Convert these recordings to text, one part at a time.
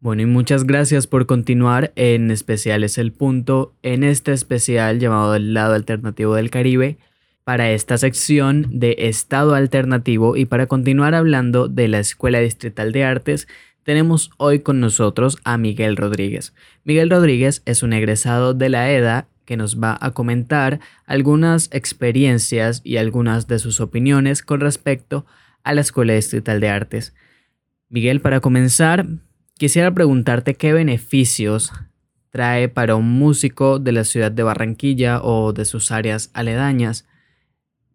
Bueno, y muchas gracias por continuar en especial es el punto en este especial llamado El lado alternativo del Caribe para esta sección de estado alternativo y para continuar hablando de la Escuela Distrital de Artes tenemos hoy con nosotros a Miguel Rodríguez. Miguel Rodríguez es un egresado de la EDA que nos va a comentar algunas experiencias y algunas de sus opiniones con respecto a la Escuela Distrital de Artes. Miguel, para comenzar, Quisiera preguntarte qué beneficios trae para un músico de la ciudad de Barranquilla o de sus áreas aledañas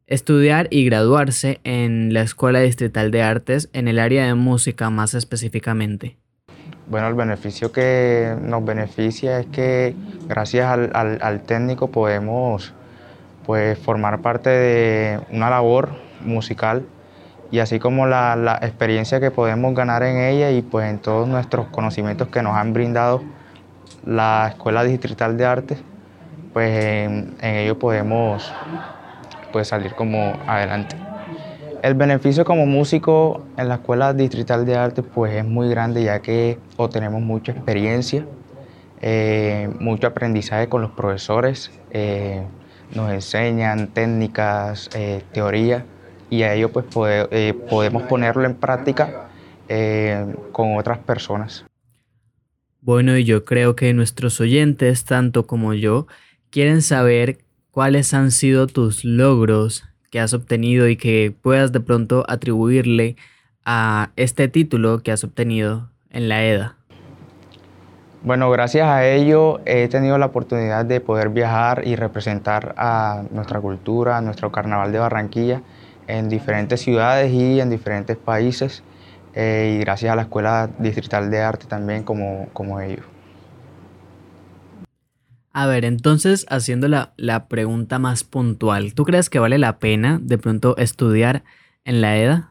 estudiar y graduarse en la Escuela Distrital de Artes en el área de música más específicamente. Bueno, el beneficio que nos beneficia es que gracias al, técnico podemos pues, formar parte de una labor musical y así como la, experiencia que podemos ganar en ella y pues en todos nuestros conocimientos que nos han brindado la Escuela Distrital de Arte, pues en, ello podemos pues salir como adelante. El beneficio como músico en la Escuela Distrital de Arte pues es muy grande ya que obtenemos mucha experiencia, eh, mucho aprendizaje con los profesores, eh, nos enseñan técnicas, eh, teoría y a ello pues eh, podemos ponerlo en práctica eh, con otras personas. Bueno, y yo creo que nuestros oyentes, tanto como yo, quieren saber cuáles han sido tus logros que has obtenido y que puedas de pronto atribuirle a este título que has obtenido en la EDA. Bueno, gracias a ello he tenido la oportunidad de poder viajar y representar a nuestra cultura, a nuestro carnaval de Barranquilla en diferentes ciudades y en diferentes países eh, y gracias a la Escuela Distrital de Arte también como, como ellos. A ver, entonces haciendo la, pregunta más puntual, ¿tú crees que vale la pena de pronto estudiar en la EDA?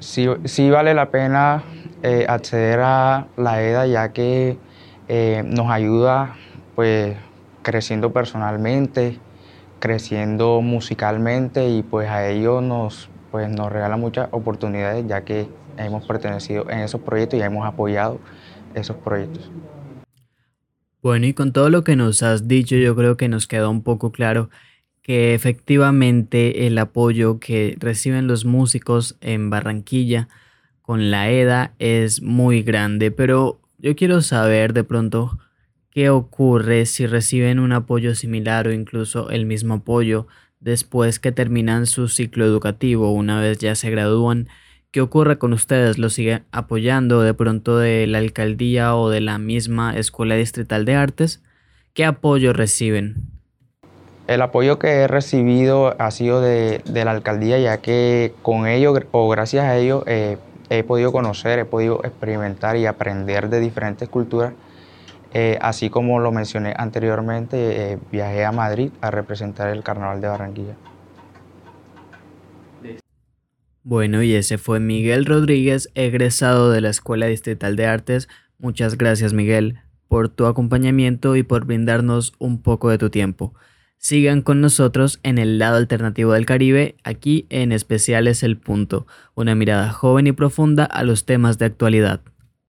Sí, sí vale la pena eh, acceder a la EDA ya que eh, nos ayuda pues creciendo personalmente, creciendo musicalmente y pues a ello nos, pues nos regala muchas oportunidades ya que hemos pertenecido en esos proyectos y hemos apoyado esos proyectos. Bueno, y con todo lo que nos has dicho, yo creo que nos queda un poco claro que efectivamente el apoyo que reciben los músicos en Barranquilla con la EDA es muy grande, pero yo quiero saber de pronto ¿Qué ocurre si reciben un apoyo similar o incluso el mismo apoyo después que terminan su ciclo educativo, una vez ya se gradúan? ¿Qué ocurre con ustedes? ¿Lo sigue apoyando de pronto de la alcaldía o de la misma Escuela Distrital de Artes? ¿Qué apoyo reciben? El apoyo que he recibido ha sido de, la alcaldía, ya que con ello o gracias a ello eh, he podido conocer, he podido experimentar y aprender de diferentes culturas eh, así como lo mencioné anteriormente, eh, viajé a Madrid a representar el Carnaval de Barranquilla. Bueno, y ese fue Miguel Rodríguez, egresado de la Escuela Distrital de Artes. Muchas gracias Miguel por tu acompañamiento y por brindarnos un poco de tu tiempo. Sigan con nosotros en el lado alternativo del Caribe, aquí en especial es el punto, una mirada joven y profunda a los temas de actualidad.